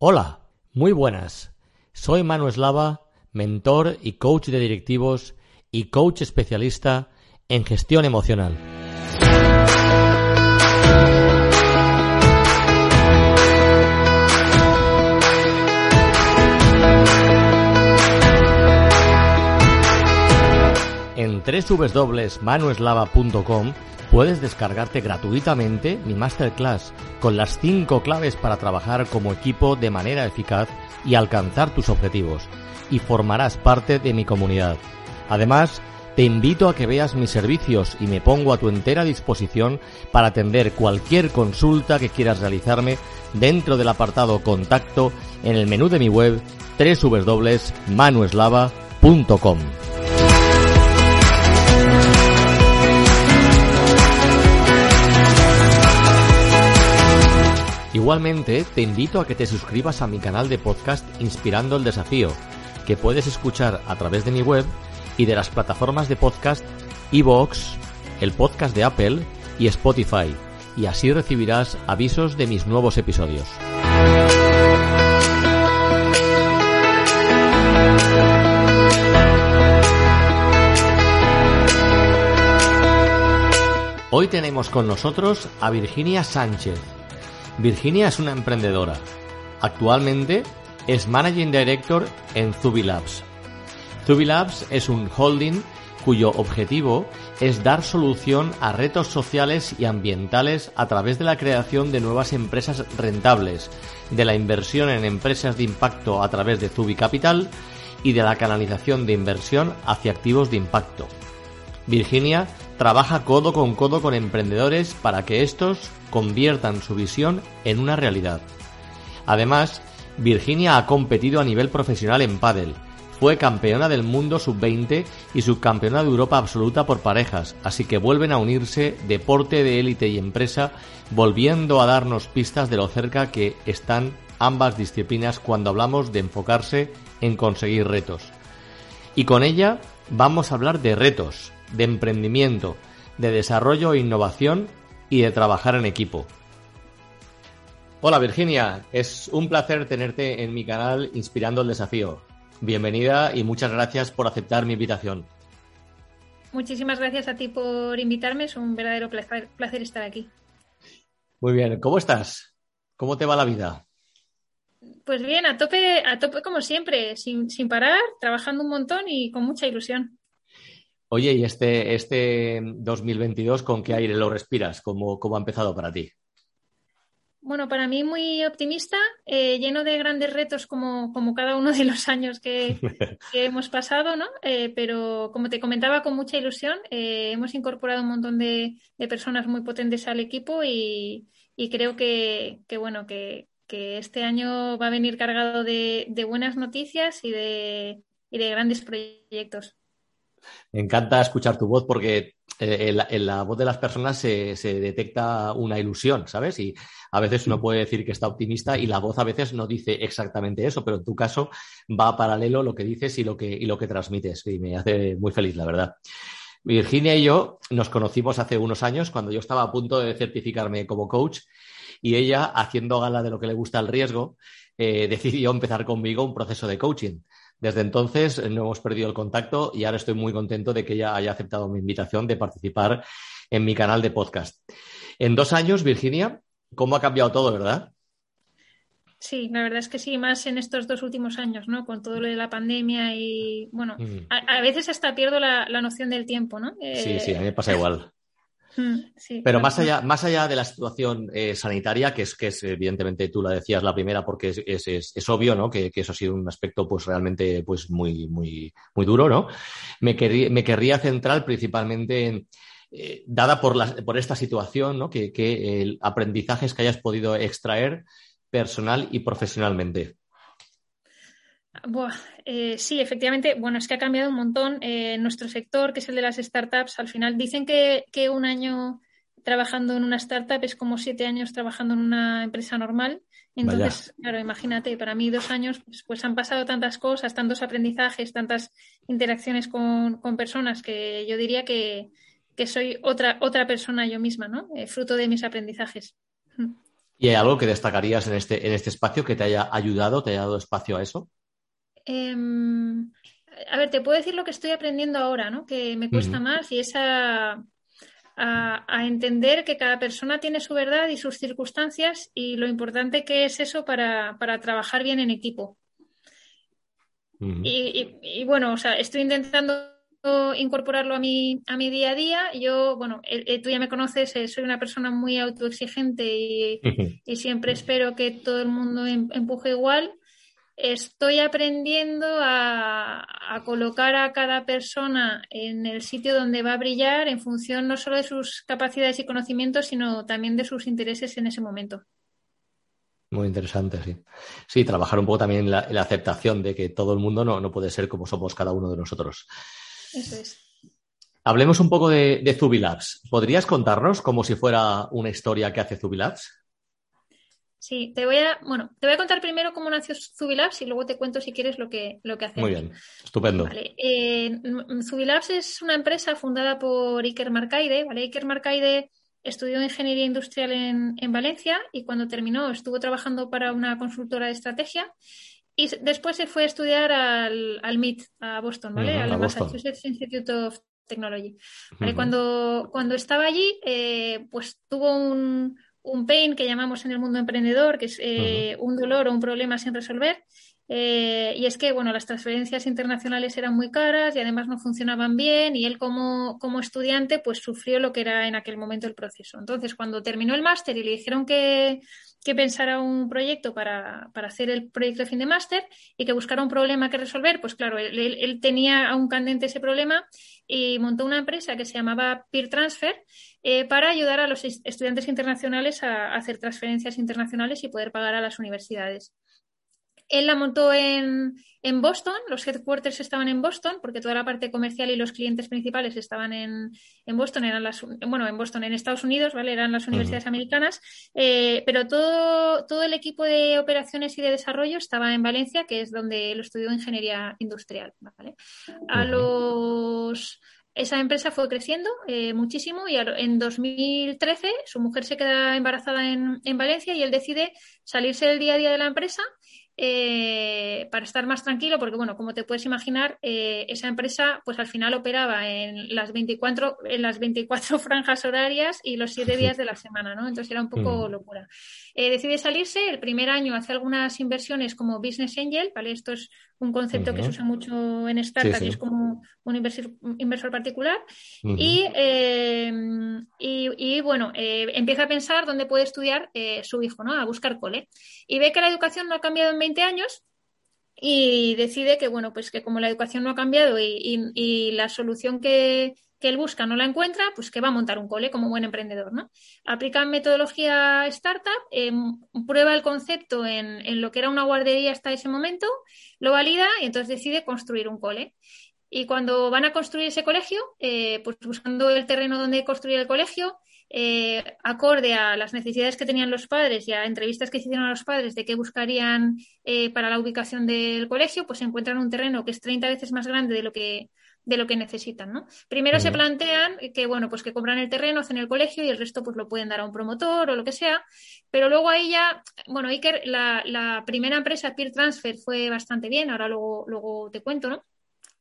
Hola, muy buenas. Soy Manu Eslava, mentor y coach de directivos y coach especialista en gestión emocional. En www.manueslava.com puedes descargarte gratuitamente mi masterclass con las 5 claves para trabajar como equipo de manera eficaz y alcanzar tus objetivos, y formarás parte de mi comunidad. Además, te invito a que veas mis servicios y me pongo a tu entera disposición para atender cualquier consulta que quieras realizarme dentro del apartado contacto en el menú de mi web www.manueslava.com. Igualmente, te invito a que te suscribas a mi canal de podcast Inspirando el Desafío, que puedes escuchar a través de mi web y de las plataformas de podcast iVoox, el podcast de Apple y Spotify, y así recibirás avisos de mis nuevos episodios. Hoy tenemos con nosotros a Virginia Sánchez. Virginia es una emprendedora. Actualmente es Managing Director en Zubilabs. Zubilabs es un holding cuyo objetivo es dar solución a retos sociales y ambientales a través de la creación de nuevas empresas rentables, de la inversión en empresas de impacto a través de Zubi Capital y de la canalización de inversión hacia activos de impacto. Virginia trabaja codo con codo con emprendedores para que estos conviertan su visión en una realidad. Además, Virginia ha competido a nivel profesional en pádel. Fue campeona del mundo sub-20 y subcampeona de Europa absoluta por parejas, así que vuelven a unirse deporte de élite y empresa, volviendo a darnos pistas de lo cerca que están ambas disciplinas cuando hablamos de enfocarse en conseguir retos. Y con ella vamos a hablar de retos, de emprendimiento, de desarrollo e innovación y de trabajar en equipo. Hola Virginia, es un placer tenerte en mi canal Inspirando el Desafío. Bienvenida y muchas gracias por aceptar mi invitación. Muchísimas gracias a ti por invitarme, es un verdadero placer, placer estar aquí. Muy bien, ¿cómo estás? ¿Cómo te va la vida? Pues bien, a tope, a tope como siempre, sin, sin parar, trabajando un montón y con mucha ilusión. Oye, ¿y este, este 2022 con qué aire lo respiras? ¿Cómo, cómo ha empezado para ti? Bueno, para mí muy optimista, eh, lleno de grandes retos como, como, cada uno de los años que, que hemos pasado, ¿no? Eh, pero como te comentaba, con mucha ilusión, eh, hemos incorporado un montón de, de, personas muy potentes al equipo y, y creo que, que bueno, que, que, este año va a venir cargado de, de buenas noticias y de, y de grandes proyectos. Me encanta escuchar tu voz porque en la, en la voz de las personas se, se, detecta una ilusión, ¿sabes? Y a veces uno puede decir que está optimista y la voz a veces no dice exactamente eso, pero en tu caso va paralelo lo que dices y lo que, y lo que transmites y me hace muy feliz, la verdad. Virginia y yo nos conocimos hace unos años cuando yo estaba a punto de certificarme como coach y ella, haciendo gala de lo que le gusta el riesgo, eh, decidió empezar conmigo un proceso de coaching. Desde entonces no hemos perdido el contacto y ahora estoy muy contento de que ella haya aceptado mi invitación de participar en mi canal de podcast. En dos años, Virginia, ¿cómo ha cambiado todo, verdad? Sí, la verdad es que sí, más en estos dos últimos años, ¿no? Con todo lo de la pandemia y, bueno, mm. a, a, veces hasta pierdo la, la, noción del tiempo, ¿no? Eh... Sí, sí, a mí me pasa igual. Sí, Pero más allá, más allá de la situación eh, sanitaria, que es, que es evidentemente tú la decías la primera porque es, es, es, es obvio, ¿no? Que, que, eso ha sido un aspecto pues realmente pues muy, muy, muy duro, ¿no? Me, querría, me querría centrar principalmente en, eh, dada por, la, por esta situación, ¿no? Que, que el aprendizajes que hayas podido extraer personal y profesionalmente. Buah, eh, sí, efectivamente, bueno, es que ha cambiado un montón. Eh, nuestro sector, que es el de las startups, al final dicen que, que, un año trabajando en una startup es como siete años trabajando en una empresa normal. Entonces, Vaya. claro, imagínate, para mí dos años, pues, pues, han pasado tantas cosas, tantos aprendizajes, tantas interacciones con, con personas que yo diría que, que, soy otra, otra persona yo misma, ¿no? Eh, fruto de mis aprendizajes. ¿Y hay algo que destacarías en este, en este espacio que te haya ayudado, te haya dado espacio a eso? Em, a ver, te puedo decir lo que estoy aprendiendo ahora, ¿no? Que me cuesta más y es a, entender que cada persona tiene su verdad y sus circunstancias y lo importante que es eso para, trabajar bien en equipo. y, bueno, o sea, estoy intentando incorporarlo a mi, a mi día a día. Yo, bueno, eh, eh, tú ya me conoces, eh, soy una persona muy autoexigente y, y, siempre espero que todo el mundo em, empuje igual estoy aprendiendo a, colocar a cada persona en el sitio donde va a brillar en función no solo de sus capacidades y conocimientos, sino también de sus intereses en ese momento. Muy interesante, sí. Sí, trabajar un poco también en la, aceptación de que todo el mundo no, puede ser como somos cada uno de nosotros. Eso es. Hablemos un poco de, de Zubilabs. ¿Podrías contarnos como si fuera una historia que hace Zubilabs? Sí, te voy a, bueno, te voy a contar primero cómo nació Zubilabs y luego te cuento si quieres lo que, lo que hacemos. Muy bien, estupendo. Vale. Eh, Zubilabs es una empresa fundada por Iker Marcaide, ¿vale? Iker Marcaide estudió ingeniería industrial en, en, Valencia y cuando terminó estuvo trabajando para una consultora de estrategia y después se fue a estudiar al, al MIT, a Boston, ¿vale? al Massachusetts Institute of Technology. cuando, cuando estaba allí, eh, pues tuvo un un pain que llamamos en el mundo emprendedor, que es eh, un dolor o un problema sin resolver. Eh, y es que, bueno, las transferencias internacionales eran muy caras y además no funcionaban bien y él como, como estudiante pues sufrió lo que era en aquel momento el proceso. Entonces, cuando terminó el máster y le dijeron que, que pensara un proyecto para, hacer el proyecto de fin de máster y que buscara un problema que resolver, pues claro, él, él tenía aún candente ese problema y montó una empresa que se llamaba Peer Transfer eh, para ayudar a los estudiantes internacionales a, hacer transferencias internacionales y poder pagar a las universidades. Él la montó en, Boston, los headquarters estaban en Boston, porque toda la parte comercial y los clientes principales estaban en, Boston, eran las, bueno, en Boston, en Estados Unidos, ¿vale? Eran las universidades americanas, eh, pero todo, todo el equipo de operaciones y de desarrollo estaba en Valencia, que es donde él estudió ingeniería industrial, A los esa empresa fue creciendo eh, muchísimo y en 2013 su mujer se queda embarazada en, en, Valencia y él decide salirse del día a día de la empresa eh, para estar más tranquilo, porque bueno, como te puedes imaginar, eh, esa empresa pues al final operaba en las 24, en las 24 franjas horarias y los 7 días de la semana, ¿no? Entonces era un poco mm. locura. Eh, decide salirse, el primer año hace algunas inversiones como Business Angel, ¿vale? Esto es un concepto que se usa mucho en startups y es como un inversor, inversor particular. y, y, y, bueno, empieza a pensar dónde puede estudiar su hijo, ¿no? A buscar cole. Y ve que la educación no ha cambiado en años y decide que, bueno, pues que como la educación no ha cambiado y, la solución que, él busca no la encuentra, pues que va a montar un cole como buen emprendedor, ¿no? Aplica metodología startup, em, prueba el concepto en, lo que era una guardería hasta ese momento, lo valida y entonces decide construir un cole. Y cuando van a construir ese colegio, eh, pues buscando el terreno donde construir el colegio, eh, acorde a las necesidades que tenían los padres y a entrevistas que hicieron a los padres de qué buscarían eh, para la ubicación del colegio, pues encuentran un terreno que es 30 veces más grande de lo que de lo que necesitan, ¿no? Primero se plantean que, bueno, pues que compran el terreno, hacen el colegio y el resto pues lo pueden dar a un promotor o lo que sea, pero luego ahí ya, bueno, Iker, la, la primera empresa Peer Transfer fue bastante bien, ahora luego, luego te cuento, ¿no?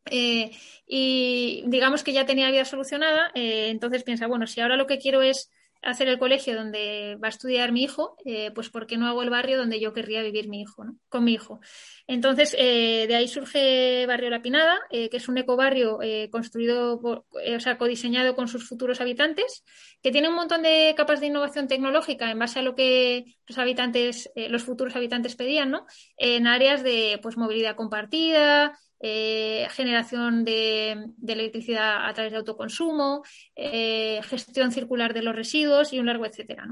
Eh, y digamos que ya tenía la vida solucionada, eh, entonces piensa, bueno, si ahora lo que quiero es hacer el colegio donde va a estudiar mi hijo, eh, pues ¿por qué no hago el barrio donde yo querría vivir mi hijo, ¿no? con mi hijo? Entonces, de ahí surge Barrio La Pinada, que es un ecobarrio construido, o sea, codiseñado con sus futuros habitantes, que tiene un montón de capas de innovación tecnológica en base a lo que los habitantes, los futuros habitantes pedían, ¿no? En áreas de pues, movilidad compartida, eh, generación de, electricidad a través de autoconsumo, eh, gestión circular de los residuos y un largo etcétera.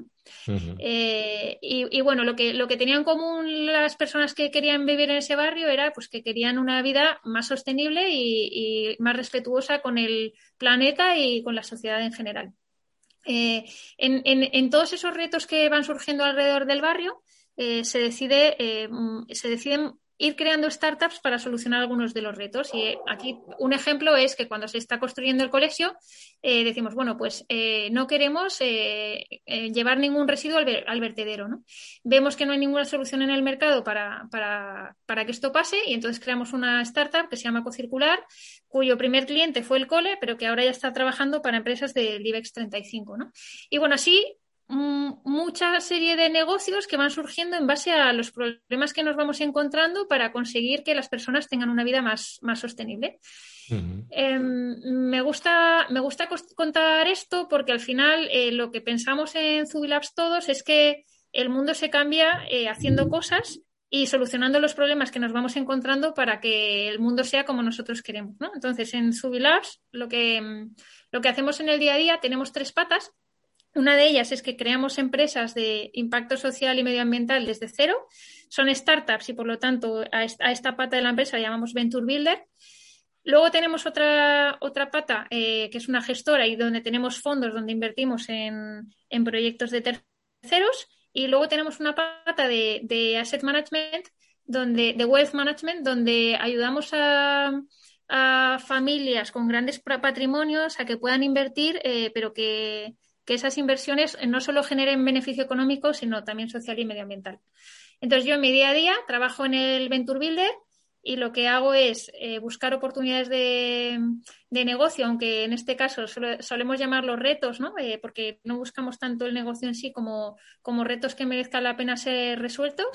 Eh, y, bueno, lo que, lo que tenían en común las personas que querían vivir en ese barrio era pues, que querían una vida más sostenible y, más respetuosa con el planeta y con la sociedad en general. En, en, todos esos retos que van surgiendo alrededor del barrio, se, decide, se deciden ir creando startups para solucionar algunos de los retos. Y eh, aquí un ejemplo es que cuando se está construyendo el colegio, eh, decimos, bueno, pues eh, no queremos llevar ningún residuo al, vertedero. ¿no? Vemos que no hay ninguna solución en el mercado para, para, que esto pase y entonces creamos una startup que se llama Cocircular, cuyo primer cliente fue el cole, pero que ahora ya está trabajando para empresas del IBEX 35. ¿no? Y bueno, así mucha serie de negocios que van surgiendo en base a los problemas que nos vamos encontrando para conseguir que las personas tengan una vida más, más sostenible. Em, me, gusta, me gusta contar esto porque al final eh, lo que pensamos en Zubilabs todos es que el mundo se cambia eh, haciendo cosas y solucionando los problemas que nos vamos encontrando para que el mundo sea como nosotros queremos. Entonces, en Zubilabs lo que, lo que hacemos en el día a día tenemos tres patas una de ellas es que creamos empresas de impacto social y medioambiental desde cero. Son startups y, por lo tanto, a esta, pata de la empresa la llamamos Venture Builder. Luego tenemos otra, otra pata eh, que es una gestora y donde tenemos fondos donde invertimos en, proyectos de terceros. Y luego tenemos una pata de, asset management, donde, de wealth management, donde ayudamos a, familias con grandes patrimonios a que puedan invertir, eh, pero que, que esas inversiones no solo generen beneficio económico, sino también social y medioambiental. Entonces, yo en mi día a día trabajo en el Venture Builder y lo que hago es eh, buscar oportunidades de, negocio, aunque en este caso solemos llamarlos retos, ¿no? Eh, porque no buscamos tanto el negocio en sí como, como retos que merezcan la pena ser resueltos.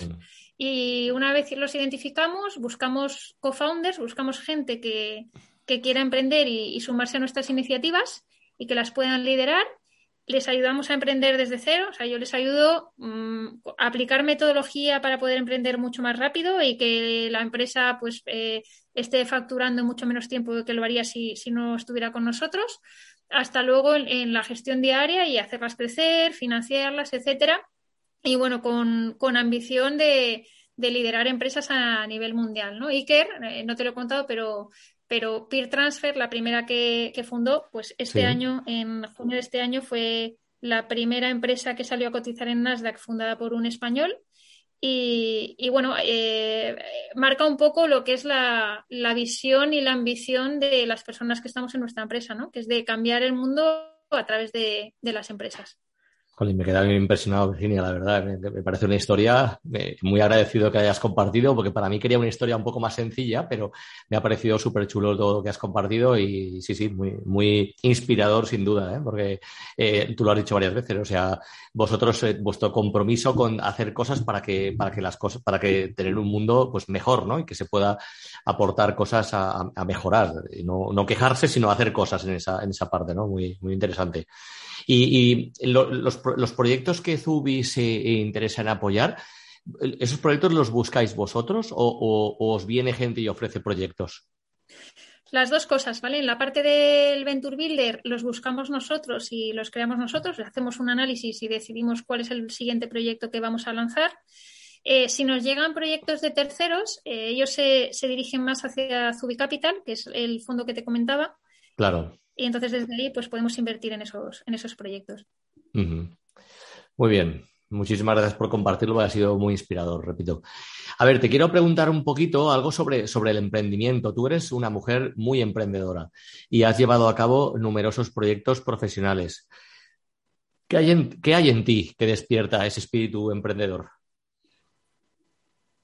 Y una vez los identificamos, buscamos co-founders, buscamos gente que, quiera emprender y, y sumarse a nuestras iniciativas y que las puedan liderar les ayudamos a emprender desde cero, o sea, yo les ayudo mm, a aplicar metodología para poder emprender mucho más rápido y que la empresa pues eh, esté facturando mucho menos tiempo que lo haría si, no estuviera con nosotros, hasta luego en, la gestión diaria y hacerlas crecer, financiarlas, etcétera. Y bueno, con, ambición de, liderar empresas a nivel mundial, ¿no? Iker, eh, no te lo he contado, pero pero Peer Transfer, la primera que, fundó, pues este año, en junio de este año, fue la primera empresa que salió a cotizar en Nasdaq fundada por un español. Y, bueno, eh, marca un poco lo que es la, visión y la ambición de las personas que estamos en nuestra empresa, ¿no? que es de cambiar el mundo a través de las empresas me queda impresionado, Virginia, la verdad. Me, parece una historia eh, muy agradecido que hayas compartido, porque para mí quería una historia un poco más sencilla, pero me ha parecido súper chulo todo lo que has compartido y sí, sí, muy, muy inspirador sin duda, ¿eh? porque eh, tú lo has dicho varias veces, o sea, vosotros, vuestro compromiso con hacer cosas para que, para que las cosas, para que tener un mundo pues mejor, ¿no? Y que se pueda aportar cosas a, mejorar, y no, no, quejarse, sino hacer cosas en esa, en esa parte, ¿no? Muy, muy interesante. Y, los, proyectos que Zubi se interesa en apoyar, ¿esos proyectos los buscáis vosotros o, os viene gente y ofrece proyectos? Las dos cosas, ¿vale? En la parte del Venture Builder los buscamos nosotros y los creamos nosotros, hacemos un análisis y decidimos cuál es el siguiente proyecto que vamos a lanzar. Eh, si nos llegan proyectos de terceros, eh, ellos se, se, dirigen más hacia Zubi Capital, que es el fondo que te comentaba. Claro y entonces desde ahí pues podemos invertir en esos, en esos proyectos. Muy bien. Muchísimas gracias por compartirlo, ha sido muy inspirador, repito. A ver, te quiero preguntar un poquito algo sobre, sobre el emprendimiento. Tú eres una mujer muy emprendedora y has llevado a cabo numerosos proyectos profesionales. ¿Qué hay en, qué hay en ti que despierta ese espíritu emprendedor?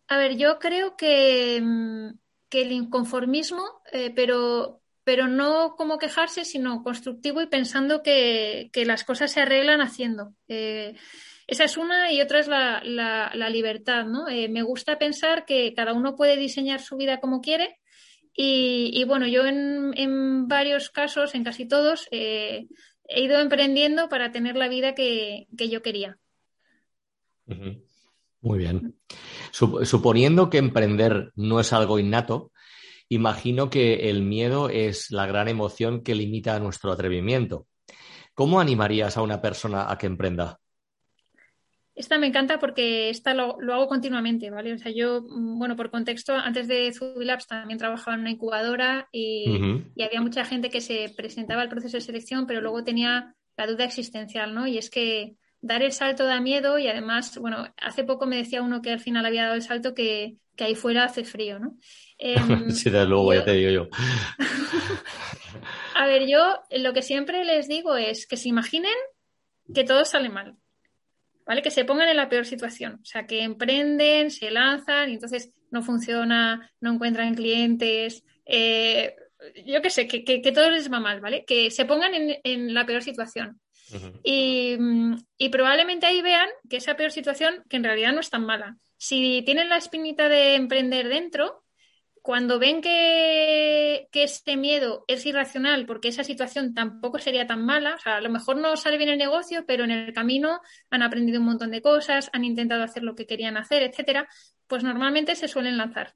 A ver, yo creo que, mm, que el inconformismo, eh, pero, pero no como quejarse, sino constructivo y pensando que, las cosas se arreglan haciendo. Eh, esa es una y otra es la, libertad, ¿no? Eh, me gusta pensar que cada uno puede diseñar su vida como quiere y, bueno, yo en, varios casos, en casi todos, eh, he ido emprendiendo para tener la vida que, yo quería. Muy bien. Suponiendo que emprender no es algo innato, imagino que el miedo es la gran emoción que limita nuestro atrevimiento. ¿Cómo animarías a una persona a que emprenda? Esta me encanta porque esta lo, hago continuamente, ¿vale? O sea, yo, mm, bueno, por contexto, antes de Zubilabs también trabajaba en una incubadora y, y, había mucha gente que se presentaba al proceso de selección, pero luego tenía la duda existencial, ¿no? Y es que dar el salto da miedo y además, bueno, hace poco me decía uno que al final había dado el salto que, ahí fuera hace frío, ¿no? Em, sí, desde luego, ya te digo yo. A ver, yo lo que siempre les digo es que se imaginen que todo sale mal. ¿Vale? Que se pongan en la peor situación. O sea, que emprenden, se lanzan y entonces no funciona, no encuentran clientes. Eh, yo qué sé, que, que, todo les va mal, ¿vale? Que se pongan en, la peor situación. y, y, probablemente ahí vean que esa peor situación, que en realidad no es tan mala. Si tienen la espinita de emprender dentro, cuando ven que, este miedo es irracional, porque esa situación tampoco sería tan mala, o sea, a lo mejor no sale bien el negocio, pero en el camino han aprendido un montón de cosas, han intentado hacer lo que querían hacer, etcétera, pues normalmente se suelen lanzar.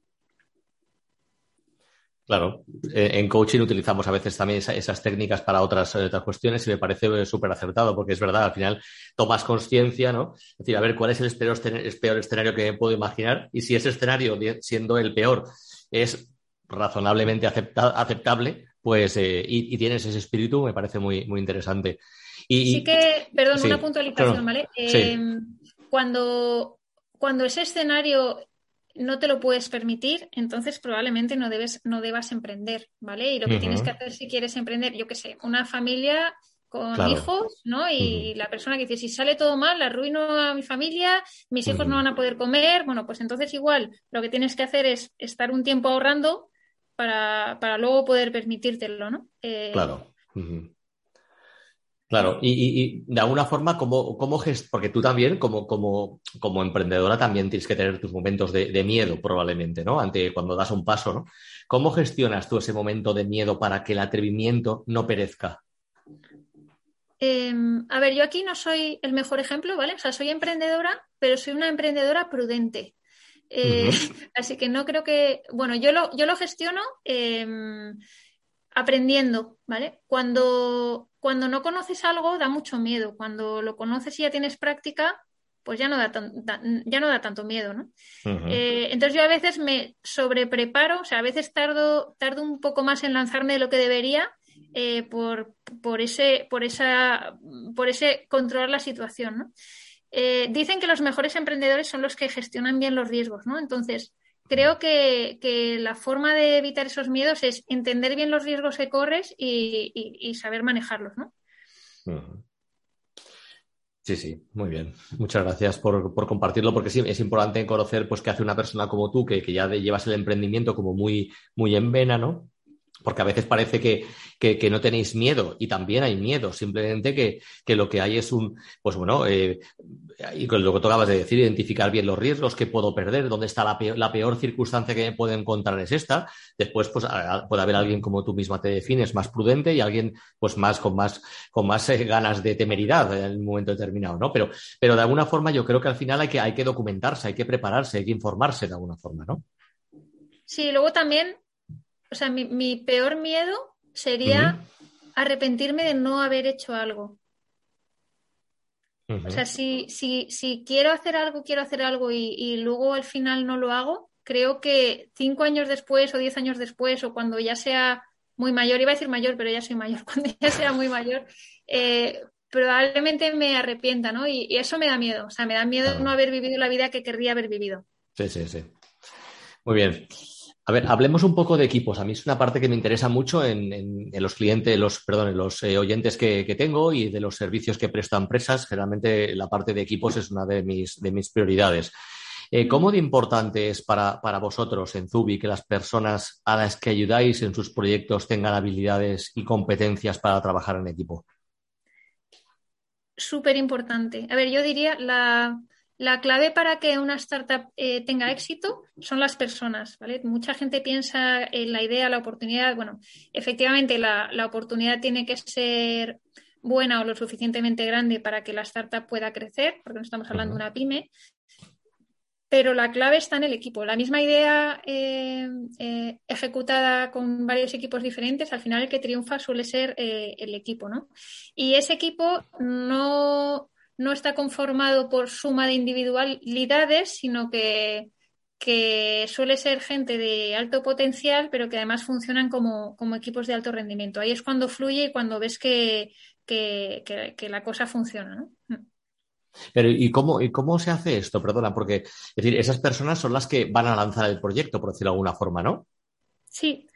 Claro, eh, en coaching utilizamos a veces también esas técnicas para otras, eh, otras, cuestiones y me parece eh, súper acertado porque es verdad, al final tomas conciencia, ¿no? Es decir, a ver, ¿cuál es el peor escenario que puedo imaginar? Y si ese escenario, siendo el peor, es razonablemente aceptable, pues, eh, y, tienes ese espíritu, me parece muy, muy interesante. Y, sí que, perdón, una puntualización, ¿vale? Eh, cuando, cuando ese escenario no te lo puedes permitir, entonces probablemente no debes, no debas emprender, ¿vale? Y lo que tienes que hacer si quieres emprender, yo qué sé, una familia con hijos, ¿no? Y la persona que dice, si sale todo mal, la arruino a mi familia, mis hijos no van a poder comer, bueno, pues entonces igual lo que tienes que hacer es estar un tiempo ahorrando para, luego poder permitírtelo, ¿no? Eh, claro. Claro, y, de alguna forma, como, como porque tú también, como, como, como emprendedora, también tienes que tener tus momentos de, de, miedo, probablemente, ¿no? Ante cuando das un paso, ¿no? ¿Cómo gestionas tú ese momento de miedo para que el atrevimiento no perezca? Em, a ver, yo aquí no soy el mejor ejemplo, ¿vale? O sea, soy emprendedora, pero soy una emprendedora prudente. Eh, así que no creo que, bueno, yo lo, yo lo gestiono em, aprendiendo, ¿vale? Cuando, cuando no conoces algo da mucho miedo, cuando lo conoces y ya tienes práctica, pues ya no da, ya no da tanto miedo, ¿no? Eh, entonces yo a veces me sobrepreparo, o sea, a veces tardo, tardo un poco más en lanzarme de lo que debería eh, por, ese, controlar la situación. Eh, dicen que los mejores emprendedores son los que gestionan bien los riesgos, ¿no? Entonces, creo que, la forma de evitar esos miedos es entender bien los riesgos que corres y, saber manejarlos, ¿no? Sí, sí, muy bien. Muchas gracias por, compartirlo, porque sí, es importante conocer pues, qué hace una persona como tú, que, ya llevas el emprendimiento como muy en vena, ¿no? Porque a veces parece que, no tenéis miedo y también hay miedo, simplemente que, lo que hay es un, pues bueno, eh, y con lo que tú acabas de decir, identificar bien los riesgos, qué puedo perder, dónde está la peor, la peor circunstancia que me puedo encontrar es esta. Después, pues puede haber alguien como tú misma te defines, más prudente y alguien pues más con más, con más eh, ganas de temeridad en un momento determinado, ¿no? Pero, pero de alguna forma yo creo que al final hay que, hay que documentarse, hay que prepararse, hay que informarse de alguna forma, ¿no? Sí, luego también o sea, mi, peor miedo sería arrepentirme de no haber hecho algo. O sea, si, si, si, quiero hacer algo, quiero hacer algo y, luego al final no lo hago, creo que cinco años después o diez años después o cuando ya sea muy mayor, iba a decir mayor, pero ya soy mayor, cuando ya sea muy mayor, eh, probablemente me arrepienta, ¿no? Y, eso me da miedo, o sea, me da miedo no haber vivido la vida que querría haber vivido. Sí, sí, sí. Muy bien. A ver, hablemos un poco de equipos. A mí es una parte que me interesa mucho en, los clientes, los, perdón, en los eh, oyentes que, tengo y de los servicios que presto a empresas. Generalmente la parte de equipos es una de mis, de mis prioridades. Eh, ¿Cómo de importante es para, para, vosotros en Zubi que las personas a las que ayudáis en sus proyectos tengan habilidades y competencias para trabajar en equipo? Súper importante. A ver, yo diría la, la clave para que una startup eh, tenga éxito son las personas, ¿vale? Mucha gente piensa en la idea, la oportunidad. Bueno, efectivamente la, oportunidad tiene que ser buena o lo suficientemente grande para que la startup pueda crecer, porque no estamos hablando de una pyme, pero la clave está en el equipo. La misma idea eh, eh, ejecutada con varios equipos diferentes, al final el que triunfa suele ser el equipo, ¿no? Y ese equipo no, no está conformado por suma de individualidades, sino que, suele ser gente de alto potencial, pero que además funcionan como, equipos de alto rendimiento. Ahí es cuando fluye y cuando ves que, la cosa funciona. ¿no? Pero ¿y cómo, ¿y cómo se hace esto? Perdona, porque es decir, esas personas son las que van a lanzar el proyecto, por decirlo de alguna forma, ¿no? Sí.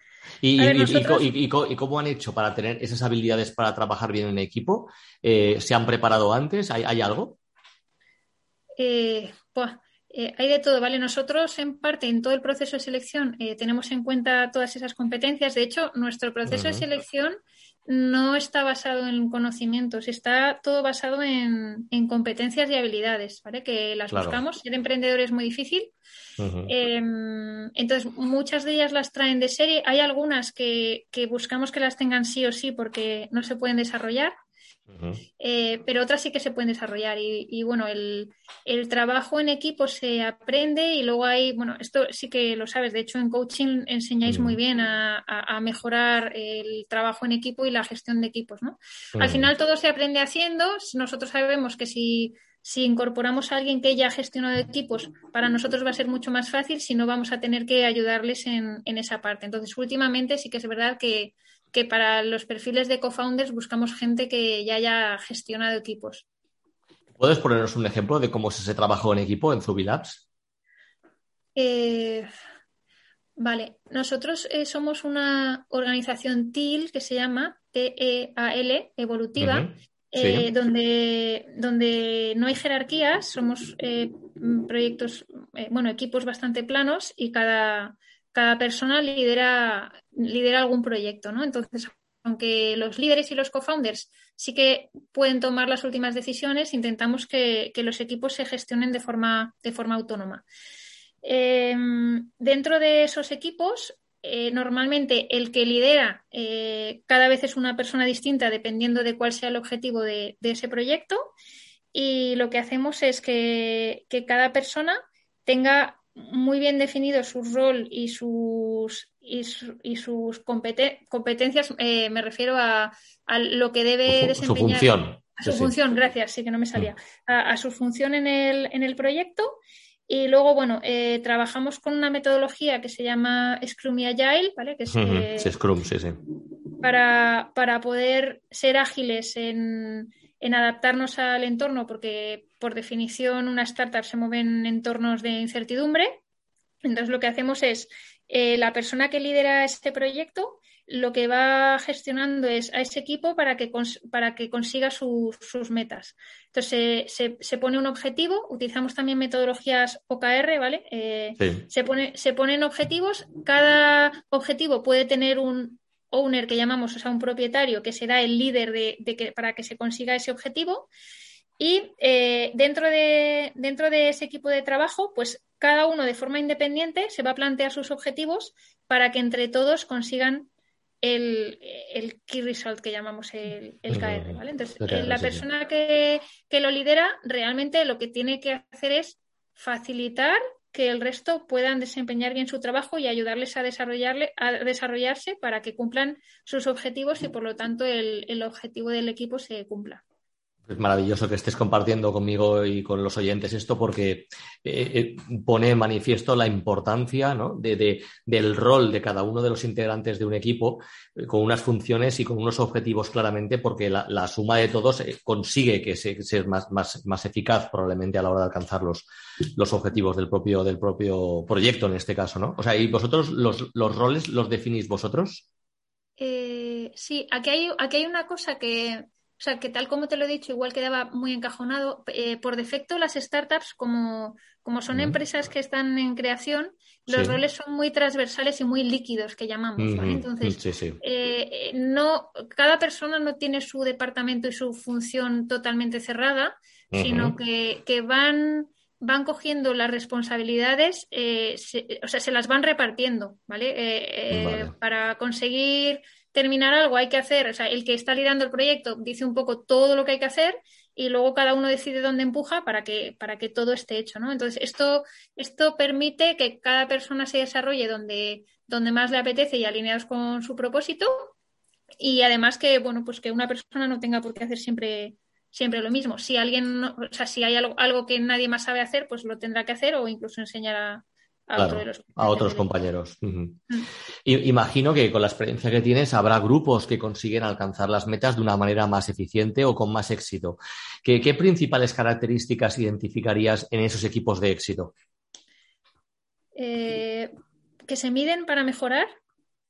¿Y, y, cómo han hecho para tener esas habilidades para trabajar bien en equipo? Eh, ¿Se han preparado antes? ¿Hay, algo? Eh, pues, eh, hay de todo, ¿vale? Nosotros, en parte, en todo el proceso de selección, tenemos en cuenta todas esas competencias. De hecho, nuestro proceso de selección no está basado en conocimientos, está todo basado en, competencias y habilidades, ¿vale? Que las buscamos. Ser emprendedor es muy difícil. Em, entonces, muchas de ellas las traen de serie. Hay algunas que, que buscamos que las tengan sí o sí porque no se pueden desarrollar. Eh, pero otras sí que se pueden desarrollar y, bueno, el, trabajo en equipo se aprende y luego hay, bueno, esto sí que lo sabes, de hecho en coaching enseñáis muy bien a, mejorar el trabajo en equipo y la gestión de equipos, ¿no? Al final todo se aprende haciendo, nosotros sabemos que si, si incorporamos a alguien que ya ha gestionado equipos, para nosotros va a ser mucho más fácil, si no vamos a tener que ayudarles en, en esa parte. Entonces, últimamente sí que es verdad que que para los perfiles de co-founders buscamos gente que ya haya gestionado equipos. ¿Puedes ponernos un ejemplo de cómo es ese trabajo en equipo en Zubilabs? Eh, vale, nosotros eh, somos una organización TEAL que se llama T-E-A-L, evolutiva, eh, donde, donde no hay jerarquías, somos proyectos, bueno, equipos bastante planos y cada, cada persona lidera, lidera algún proyecto, ¿no? Entonces, aunque los líderes y los co-founders sí que pueden tomar las últimas decisiones, intentamos que, los equipos se gestionen de forma, de forma autónoma. Em, dentro de esos equipos, eh, normalmente el que lidera eh, cada vez es una persona distinta dependiendo de cuál sea el objetivo de, ese proyecto y lo que hacemos es que, que cada persona tenga muy bien definido su rol y sus, y, sus competencias, eh, me refiero a, lo que debe desempeñar. Su función. A su función, gracias, sí que no me salía. Mm. A, su función en el, en el proyecto. Y luego, bueno, eh, trabajamos con una metodología que se llama Scrum y Agile, ¿vale? Que es, Scrum, sí, sí. Para, para poder ser ágiles en, en adaptarnos al entorno, porque por definición una startup se mueve en entornos de incertidumbre. Entonces lo que hacemos es eh, la persona que lidera este proyecto lo que va gestionando es a ese equipo para que, para que consiga sus metas. Entonces se, pone un objetivo, utilizamos también metodologías OKR, ¿vale? Eh, se, pone, se ponen objetivos, cada objetivo puede tener un, owner que llamamos, o sea, un propietario que será el líder de, que, para que se consiga ese objetivo. Y eh, dentro, de, dentro de ese equipo de trabajo, pues cada uno de forma independiente se va a plantear sus objetivos para que entre todos consigan el, key result que llamamos el, KR. ¿vale? Entonces, eh, la persona que, que lo lidera realmente lo que tiene que hacer es facilitar que el resto puedan desempeñar bien su trabajo y ayudarles a, desarrollarle, a desarrollarse para que cumplan sus objetivos y por lo tanto el objetivo del equipo se cumpla. Es maravilloso que estés compartiendo conmigo y con los oyentes esto porque eh, eh, pone manifiesto la importancia del rol de cada uno de los integrantes de un equipo eh, con unas funciones y con unos objetivos claramente porque la, suma de todos consigue que sea más, más, eficaz probablemente a la hora de alcanzar los, los, objetivos del propio, del propio proyecto en este caso. ¿no? O sea, ¿y vosotros los, los roles los definís vosotros? sí, aquí hay, aquí hay una cosa que, o sea, que tal como te lo he dicho, igual quedaba muy encajonado. Eh, por defecto, las startups, como, como son empresas que están en creación, los roles son muy transversales y muy líquidos, que llamamos. Entonces, eh, no, cada persona no tiene su departamento y su función totalmente cerrada, sino que, que van van cogiendo las responsabilidades, eh, o sea, se las van repartiendo, ¿vale? Para conseguir terminar algo hay que hacer, o sea, el que está liderando el proyecto dice un poco todo lo que hay que hacer y luego cada uno decide dónde empuja para que, para que todo esté hecho, ¿no? Entonces, esto, esto permite que cada persona se desarrolle donde, donde más le apetece y alineados con su propósito y además que, bueno, pues que una persona no tenga por qué hacer siempre siempre lo mismo. Si alguien, o sea, si hay algo, algo que nadie más sabe hacer, pues lo tendrá que hacer o incluso enseñar a, a, otros compañeros. Mm. imagino que con la experiencia que tienes habrá grupos que consiguen alcanzar las metas de una manera más eficiente o con más éxito. ¿Qué, principales características identificarías en esos equipos de éxito? Eh, que se miden para mejorar.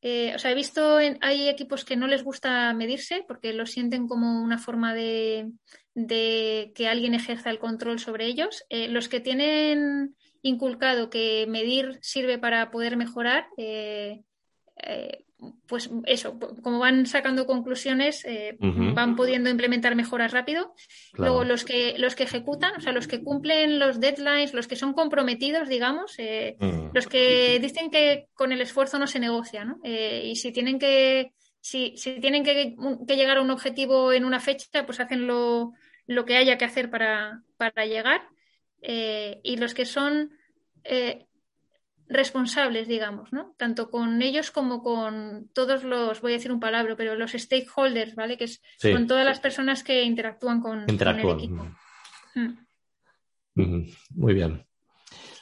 Eh, o sea, he visto, hay equipos que no les gusta medirse porque lo sienten como una forma de, que alguien ejerza el control sobre ellos. Eh, los que tienen inculcado que medir sirve para poder mejorar, eh, eh, pues eso, como van sacando conclusiones, eh, van pudiendo implementar mejoras rápido. Luego, los que, los que ejecutan, o sea, los que cumplen los deadlines, los que son comprometidos, digamos, mm. los que dicen que con el esfuerzo no se negocia, ¿no? y si tienen que, si, si tienen que, llegar a un objetivo en una fecha, pues hacen lo, lo que haya que hacer para, para llegar. Eh, y los que son eh, responsables, digamos, ¿no? Tanto con ellos como con todos los, voy a decir un palabra, pero los stakeholders, ¿vale? Que es con todas las personas que interactúan con, el equipo. Mm. Muy bien.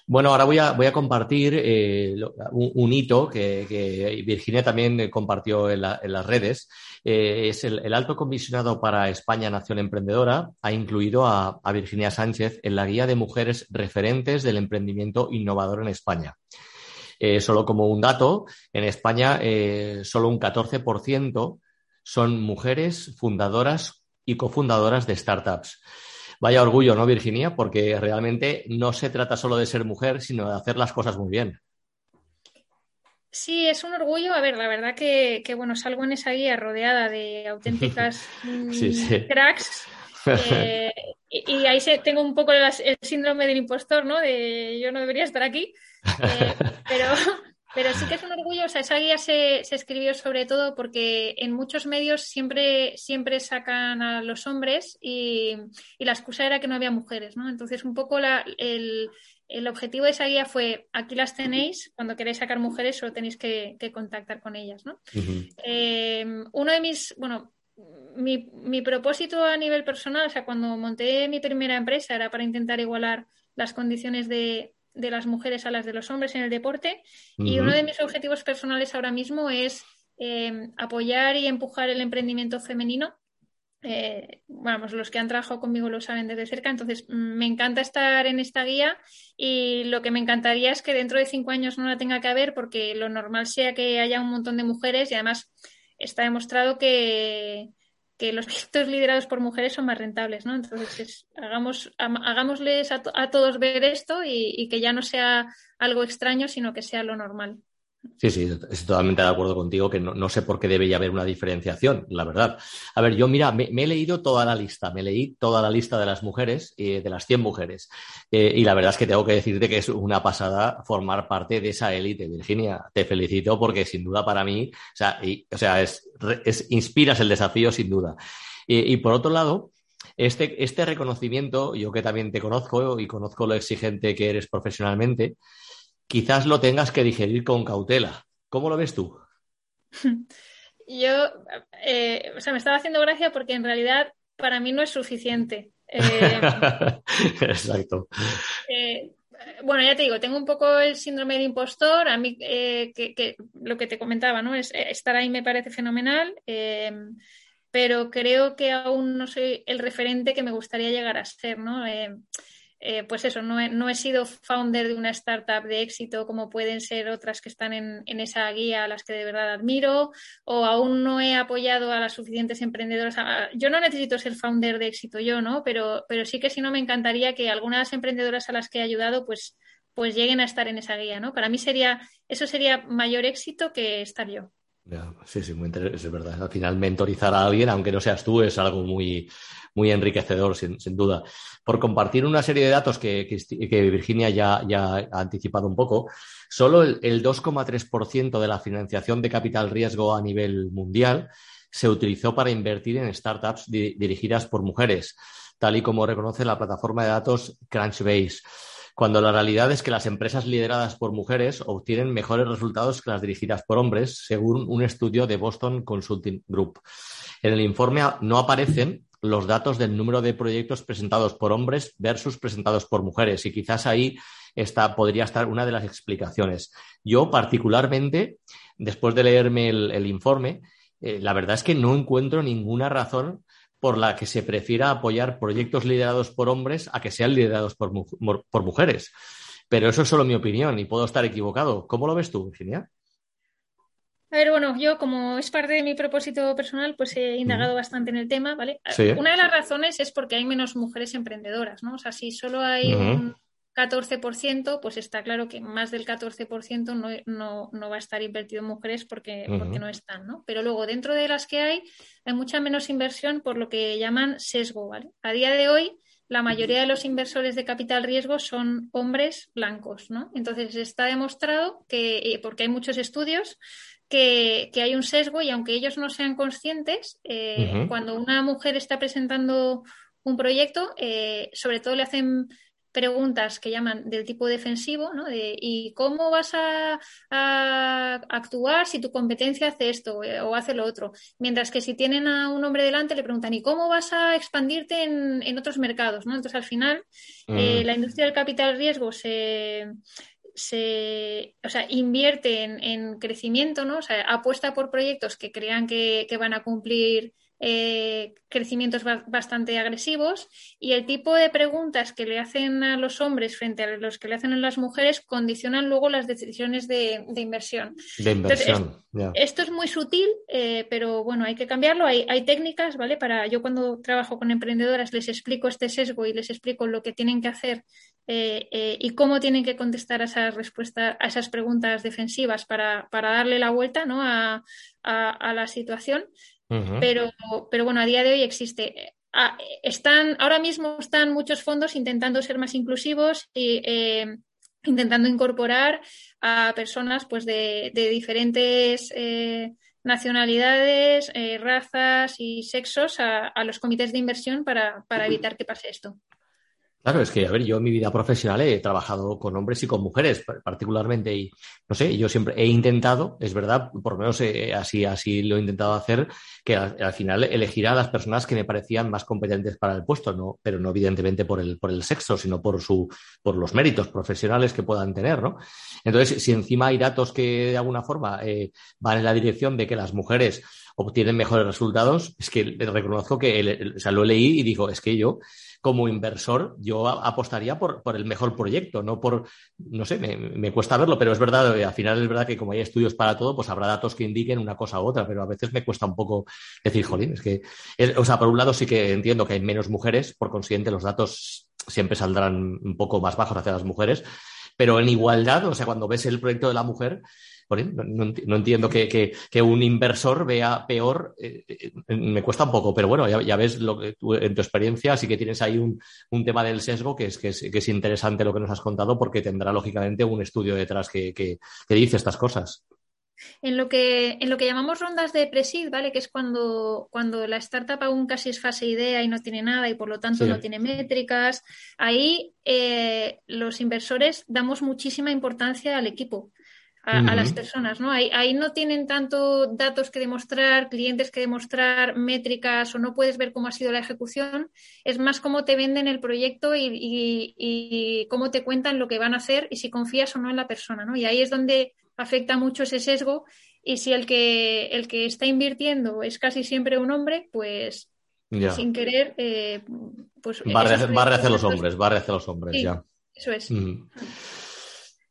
Bueno, ahora voy a, compartir eh, un, hito que, Virginia también compartió en, las redes. Eh, es el, alto comisionado para España Nación Emprendedora ha incluido a, Virginia Sánchez en la guía de mujeres referentes del emprendimiento innovador en España. Eh, solo como un dato, en España solo un 14% son mujeres fundadoras y cofundadoras de startups. Vaya orgullo, ¿no, Virginia? Porque realmente no se trata solo de ser mujer, sino de hacer las cosas muy bien. Sí, es un orgullo. A ver, la verdad que, bueno, salgo en esa guía rodeada de auténticas mm, cracks. Eh, y, ahí tengo un poco el, síndrome del impostor, ¿no? De yo no debería estar aquí. Eh, pero, pero sí que es un orgullo, o sea, esa guía se, escribió sobre todo porque en muchos medios siempre, siempre sacan a los hombres y, la excusa era que no había mujeres, ¿no? Entonces, un poco el, objetivo de esa guía fue, aquí las tenéis, cuando queréis sacar mujeres solo tenéis que, contactar con ellas, ¿no? Eh, uno de mis, bueno, mi, mi propósito a nivel personal, o sea, cuando monté mi primera empresa era para intentar igualar las condiciones de, de las mujeres a las de los hombres en el deporte. Y uno de mis objetivos personales ahora mismo es eh, apoyar y empujar el emprendimiento femenino. Eh, vamos, los que han trabajado conmigo lo saben desde cerca, entonces mm, me encanta estar en esta guía y lo que me encantaría es que dentro de cinco años no la tenga que haber porque lo normal sea que haya un montón de mujeres y además está demostrado que, que los proyectos liderados por mujeres son más rentables, ¿no? Entonces, hagamos, hagámosles a, todos ver esto y, y, que ya no sea algo extraño, sino que sea lo normal. Sí, sí, estoy totalmente de acuerdo contigo que no, sé por qué debe haber una diferenciación, la verdad. A ver, yo mira, me, he leído toda la lista, me leí toda la lista de las mujeres, eh, de las 100 mujeres, eh, y la verdad es que tengo que decirte que es una pasada formar parte de esa élite, Virginia. Te felicito porque sin duda para mí, o sea, o sea es, inspiras el desafío sin duda. y por otro lado, este, este reconocimiento, yo que también te conozco y conozco lo exigente que eres profesionalmente, quizás lo tengas que digerir con cautela. ¿Cómo lo ves tú? Yo, eh, o sea, me estaba haciendo gracia porque en realidad para mí no es suficiente. Eh, Exacto. Eh, bueno, ya te digo, tengo un poco el síndrome de impostor. A mí, que, lo que te comentaba, ¿no? Es, estar ahí me parece fenomenal, pero creo que aún no soy el referente que me gustaría llegar a ser, ¿no? Eh, pues eso, no he, sido founder de una startup de éxito como pueden ser otras que están en, esa guía a las que de verdad admiro, o aún no he apoyado a las suficientes emprendedoras. Yo no necesito ser founder de éxito yo, ¿no? Pero, pero sí que si no me encantaría que algunas emprendedoras a las que he ayudado, pues, pues lleguen a estar en esa guía, ¿no? Para mí sería, eso sería mayor éxito que estar yo. Sí, sí, muy es verdad. Al final, mentorizar a alguien, aunque no seas tú, es algo muy, muy enriquecedor, sin, duda. Por compartir una serie de datos que, Virginia ya, ha anticipado un poco, solo el, 2,3% de la financiación de capital riesgo a nivel mundial se utilizó para invertir en startups dirigidas por mujeres, tal y como reconoce la plataforma de datos Crunchbase cuando la realidad es que las empresas lideradas por mujeres obtienen mejores resultados que las dirigidas por hombres, según un estudio de Boston Consulting Group. En el informe no aparecen los datos del número de proyectos presentados por hombres versus presentados por mujeres. Y quizás ahí esta podría estar una de las explicaciones. Yo, particularmente, después de leerme el, informe, eh, la verdad es que no encuentro ninguna razón por la que se prefiera apoyar proyectos liderados por hombres a que sean liderados por, por mujeres. Pero eso es solo mi opinión y puedo estar equivocado. ¿Cómo lo ves tú, Virginia? A ver, bueno, yo como es parte de mi propósito personal, pues he indagado bastante en el tema, ¿vale? Una de las razones es porque hay menos mujeres emprendedoras, ¿no? O sea, si solo hay un 14%, pues está claro que más del 14% no, no, no, va a estar invertido en mujeres porque, porque no están, ¿no? Pero luego, dentro de las que hay, hay mucha menos inversión por lo que llaman sesgo, ¿vale? A día de hoy, la mayoría de los inversores de capital riesgo son hombres blancos, ¿no? Entonces está demostrado que, eh, porque hay muchos estudios, que, hay un sesgo y aunque ellos no sean conscientes, eh, cuando una mujer está presentando un proyecto, eh, sobre todo le hacen preguntas que llaman del tipo defensivo, ¿no? De, ¿y cómo vas a, actuar si tu competencia hace esto eh, o hace lo otro? Mientras que si tienen a un hombre delante le preguntan, ¿y cómo vas a expandirte en, otros mercados? ¿no? Entonces, al final, mm. la industria del capital riesgo se, se o sea, invierte en, crecimiento, ¿no? O sea, apuesta por proyectos que crean que, que van a cumplir eh, crecimientos bastante agresivos y el tipo de preguntas que le hacen a los hombres frente a los que le hacen a las mujeres condicionan luego las decisiones de, inversión. De inversión. Esto es muy sutil, eh, pero bueno, hay que cambiarlo. Hay, hay, técnicas, ¿vale? Para yo cuando trabajo con emprendedoras les explico este sesgo y les explico lo que tienen que hacer eh, y cómo tienen que contestar a esas respuestas, a esas preguntas defensivas para, darle la vuelta ¿no? a, a la situación pero, pero bueno, a día de hoy existe. Ah, están, ahora mismo están muchos fondos intentando ser más inclusivos y eh, intentando incorporar a personas pues, de, diferentes eh, nacionalidades, eh, razas y sexos a, los comités de inversión para evitar que pase esto. Claro, es que, a ver, yo en mi vida profesional he trabajado con hombres y con mujeres, particularmente, y no sé, yo siempre he intentado, es verdad, por lo menos eh, así, así lo he intentado hacer, que al, final elegir a las personas que me parecían más competentes para el puesto, no, pero no evidentemente por el, por el sexo, sino por su, por los méritos profesionales que puedan tener, ¿no? Entonces, si encima hay datos que de alguna forma eh, van en la dirección de que las mujeres obtienen mejores resultados, es que reconozco que, o sea, lo leí y digo, es que yo como inversor, yo apostaría por, el mejor proyecto, no por, no sé, me, cuesta verlo, pero es verdad, eh, al final es verdad que como hay estudios para todo, pues habrá datos que indiquen una cosa u otra, pero a veces me cuesta un poco decir, jolín, es que, o sea, por un lado sí que entiendo que hay menos mujeres, por consiguiente los datos siempre saldrán un poco más bajos hacia las mujeres, pero en igualdad, o sea, cuando ves el proyecto de la mujer, no, entiendo que, un inversor vea peor, eh, eh, me cuesta un poco, pero bueno, ya, ves lo que en tu experiencia sí que tienes ahí un, tema del sesgo que es, que es, interesante lo que nos has contado porque tendrá lógicamente un estudio detrás que, dice estas cosas. En lo que, en lo que llamamos rondas de pre ¿vale? Que es cuando, cuando la startup aún casi es fase idea y no tiene nada y por lo tanto no tiene métricas. Ahí eh, los inversores damos muchísima importancia al equipo a, las personas, ¿no? Ahí, ahí, no tienen tanto datos que demostrar, clientes que demostrar, métricas o no puedes ver cómo ha sido la ejecución, es más cómo te venden el proyecto y, y, cómo te cuentan lo que van a hacer y si confías o no en la persona, ¿no? Y ahí es donde afecta mucho ese sesgo y si el que, el que está invirtiendo es casi siempre un hombre, pues sin querer, eh, pues... Barre, hacia los hombres, barre hacia los hombres, ya. Eso es.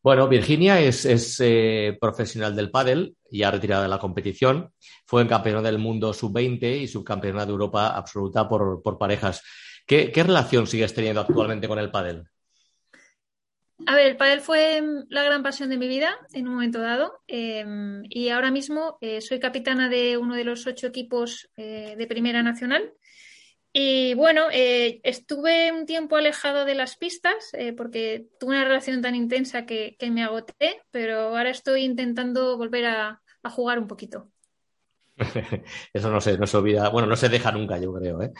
Bueno, Virginia es, eh, profesional del pádel, ya retirada de la competición. Fue campeona del mundo sub-20 y subcampeona de Europa absoluta por, parejas. ¿Qué, relación sigues teniendo actualmente con el pádel? A ver, el pádel fue la gran pasión de mi vida en un momento dado em, y ahora mismo eh, soy capitana de uno de los ocho equipos eh, de Primera Nacional y bueno, eh, estuve un tiempo alejado de las pistas eh, porque tuve una relación tan intensa que, me agoté, pero ahora estoy intentando volver a, jugar un poquito. Eso no se, no se olvida, bueno, no se deja nunca, yo creo. ¿eh?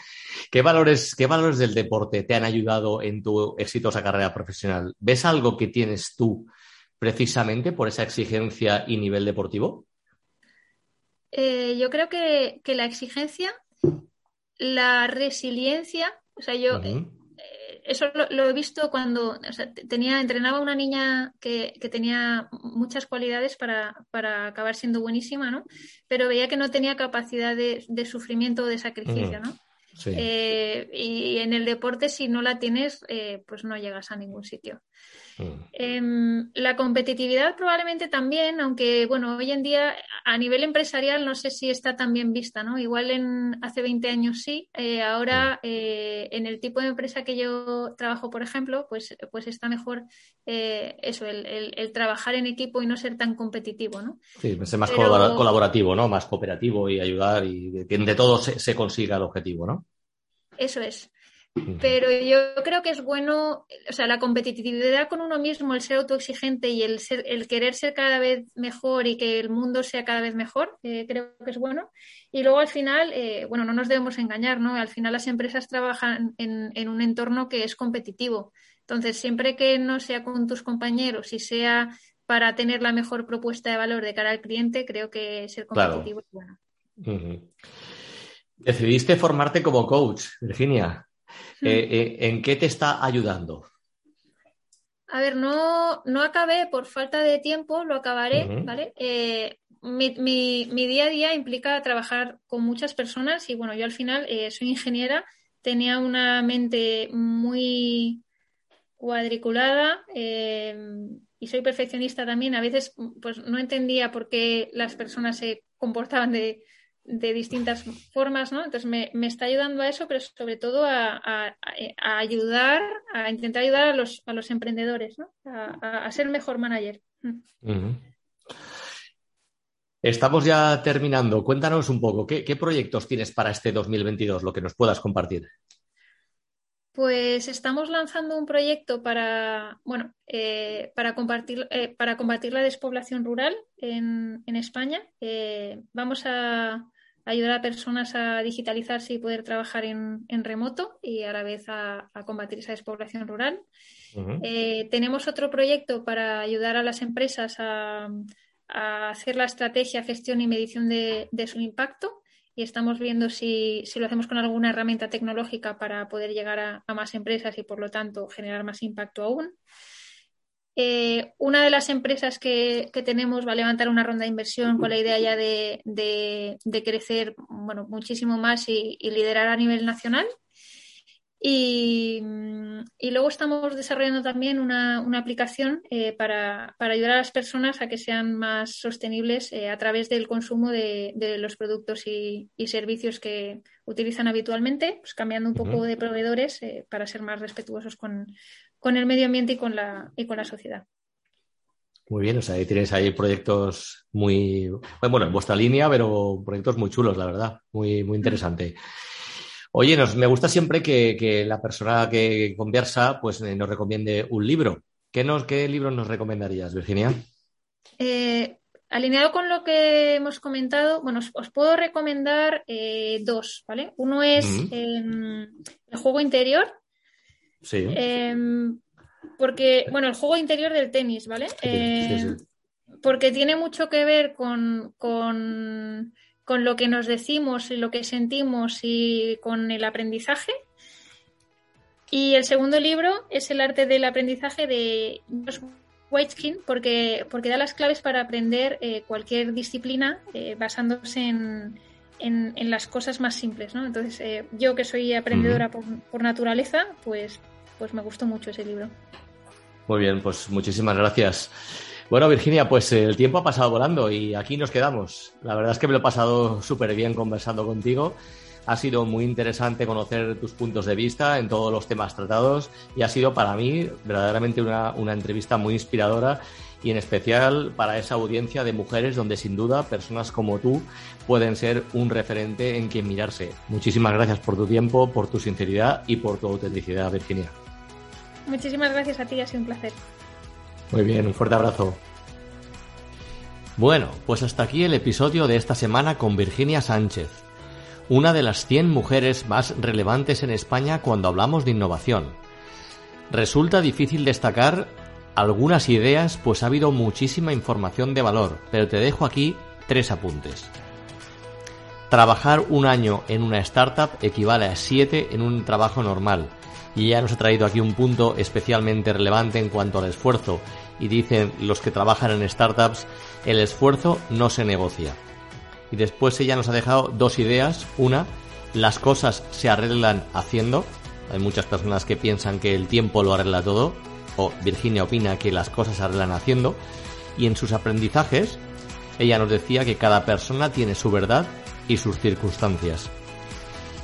¿Qué, valores, ¿Qué valores del deporte te han ayudado en tu exitosa carrera profesional? ¿Ves algo que tienes tú precisamente por esa exigencia y nivel deportivo? yo creo que, que la exigencia la resiliencia, o sea, yo, eh, eso lo, he visto cuando tenía, entrenaba una niña que, tenía muchas cualidades para, acabar siendo buenísima, ¿no? Pero veía que no tenía capacidad de, sufrimiento o de sacrificio, ¿no? Eh, y en el deporte, si no la tienes, eh, pues no llegas a ningún sitio. Mm. Em, la competitividad probablemente también, aunque bueno, hoy en día a nivel empresarial no sé si está tan bien vista, ¿no? Igual en hace 20 años sí, eh, ahora mm. en el tipo de empresa que yo trabajo, por ejemplo, pues, pues está mejor eso, el, trabajar en equipo y no ser tan competitivo, ¿no? Sí, ser más colaborativo, ¿no? Más cooperativo y ayudar y que de todo se, se consiga el objetivo, ¿no? Eso es. Pero yo creo que es bueno, o sea, la competitividad con uno mismo, el ser autoexigente y el, ser, el querer ser cada vez mejor y que el mundo sea cada vez mejor, eh, creo que es bueno. Y luego al final, eh, bueno, no nos debemos engañar, ¿no? Al final las empresas trabajan en, en, un entorno que es competitivo. Entonces, siempre que no sea con tus compañeros y sea para tener la mejor propuesta de valor de cara al cliente, creo que ser competitivo es bueno. Decidiste formarte como coach, Virginia. Eh, eh, ¿En qué te está ayudando? A ver, no, no acabé por falta de tiempo, lo acabaré, ¿vale? Eh, mi, día a día implica trabajar con muchas personas y bueno, yo al final soy ingeniera, tenía una mente muy cuadriculada y soy perfeccionista también. A veces pues no entendía por qué las personas se comportaban de, de distintas formas, ¿no? Entonces me, está ayudando a eso, pero sobre todo a, ayudar, a intentar ayudar a los, a los emprendedores, ¿no? A, ser mejor manager. Estamos ya terminando. Cuéntanos un poco, ¿qué, proyectos tienes para este 2022, lo que nos puedas compartir? Pues estamos lanzando un proyecto para, bueno, eh, para, compartir, eh, para combatir la despoblación rural en, España. Eh, vamos a, ayudar a personas a digitalizarse y poder trabajar en, remoto y a la vez a, combatir esa despoblación rural. Eh, tenemos otro proyecto para ayudar a las empresas a, hacer la estrategia, gestión y medición de, su impacto y estamos viendo si, lo hacemos con alguna herramienta tecnológica para poder llegar a, más empresas y por lo tanto generar más impacto aún. Eh, una de las empresas que, tenemos va a levantar una ronda de inversión con la idea ya de, crecer bueno, muchísimo más y, liderar a nivel nacional. Y, luego estamos desarrollando también una, aplicación eh, para, ayudar a las personas a que sean más sostenibles eh, a través del consumo de, los productos y, servicios que utilizan habitualmente, pues cambiando un poco de proveedores para ser más respetuosos con, con el medio ambiente y con la, y con la sociedad. Muy bien, o sea, ahí tienes ahí proyectos muy, bueno, en vuestra línea, pero proyectos muy chulos, la verdad, muy, muy interesante. Oye, nos, me gusta siempre que, la persona que conversa pues, eh, nos recomiende un libro. ¿Qué, nos, ¿Qué libro nos recomendarías, Virginia? Eh, alineado con lo que hemos comentado, bueno, os, puedo recomendar eh, dos, ¿vale? Uno es em, El juego interior, Sí. Em, porque, bueno, el juego interior del tenis, ¿vale? Em, porque tiene mucho que ver con, con, lo que nos decimos y lo que sentimos y con el aprendizaje. Y el segundo libro es El arte del aprendizaje de Josh Waitzkin, porque, porque da las claves para aprender eh, cualquier disciplina eh, basándose en, en, las cosas más simples, ¿no? Entonces, eh, yo que soy aprendedora por, por, naturaleza, pues pues me gustó mucho ese libro. Muy bien, pues muchísimas gracias. Bueno, Virginia, pues el tiempo ha pasado volando y aquí nos quedamos. La verdad es que me lo he pasado súper bien conversando contigo. Ha sido muy interesante conocer tus puntos de vista en todos los temas tratados y ha sido para mí verdaderamente una, una entrevista muy inspiradora y en especial para esa audiencia de mujeres donde sin duda personas como tú pueden ser un referente en quien mirarse. Muchísimas gracias por tu tiempo, por tu sinceridad y por tu autenticidad, Virginia. Muchísimas gracias a ti, ha sido un placer. Muy bien, un fuerte abrazo. Bueno, pues hasta aquí el episodio de esta semana con Virginia Sánchez, una de las 100 mujeres más relevantes en España cuando hablamos de innovación. Resulta difícil destacar algunas ideas, pues ha habido muchísima información de valor, pero te dejo aquí tres apuntes. Trabajar un año en una startup equivale a siete en un trabajo normal y ella nos ha traído aquí un punto especialmente relevante en cuanto al esfuerzo y dicen los que trabajan en startups, el esfuerzo no se negocia. Y después ella nos ha dejado dos ideas. Una, las cosas se arreglan haciendo. Hay muchas personas que piensan que el tiempo lo arregla todo. O Virginia opina que las cosas se arreglan haciendo. Y en sus aprendizajes, ella nos decía que cada persona tiene su verdad y sus circunstancias.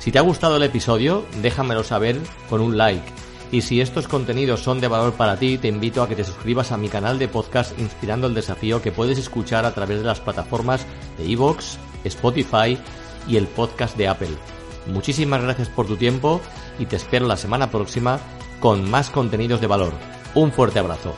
Si te ha gustado el episodio, déjamelo saber con un like. Y si estos contenidos son de valor para ti, te invito a que te suscribas a mi canal de podcast Inspirando el Desafío que puedes escuchar a través de las plataformas de Evox, Spotify y el podcast de Apple. Muchísimas gracias por tu tiempo y te espero la semana próxima con más contenidos de valor. Un fuerte abrazo.